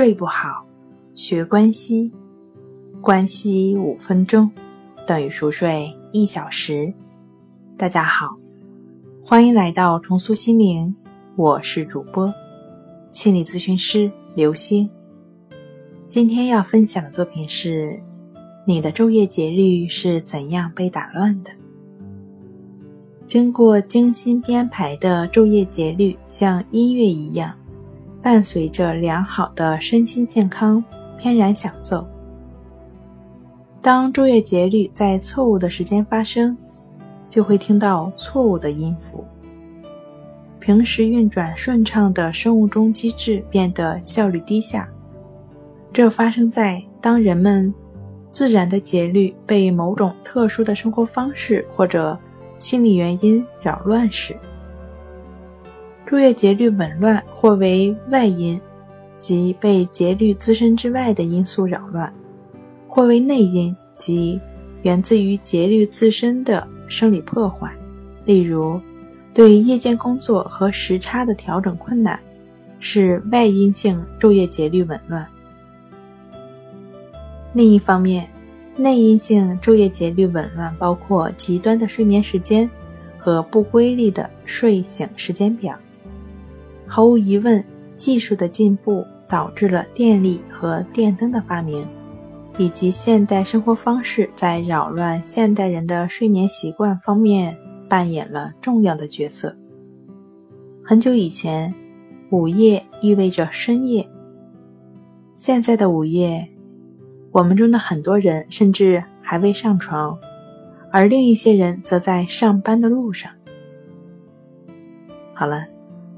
睡不好，学关西，关西五分钟等于熟睡一小时。大家好，欢迎来到重塑心灵，我是主播心理咨询师刘星。今天要分享的作品是：你的昼夜节律是怎样被打乱的？经过精心编排的昼夜节律，像音乐一样。伴随着良好的身心健康翩然响奏。当昼夜节律在错误的时间发生，就会听到错误的音符。平时运转顺畅的生物钟机制变得效率低下。这发生在当人们自然的节律被某种特殊的生活方式或者心理原因扰乱时。昼夜节律紊乱，或为外因，即被节律自身之外的因素扰乱；或为内因，即源自于节律自身的生理破坏，例如对夜间工作和时差的调整困难，是外因性昼夜节律紊乱。另一方面，内因性昼夜节律紊乱包括极端的睡眠时间和不规律的睡醒时间表。毫无疑问，技术的进步导致了电力和电灯的发明，以及现代生活方式在扰乱现代人的睡眠习惯方面扮演了重要的角色。很久以前，午夜意味着深夜。现在的午夜，我们中的很多人甚至还未上床，而另一些人则在上班的路上。好了。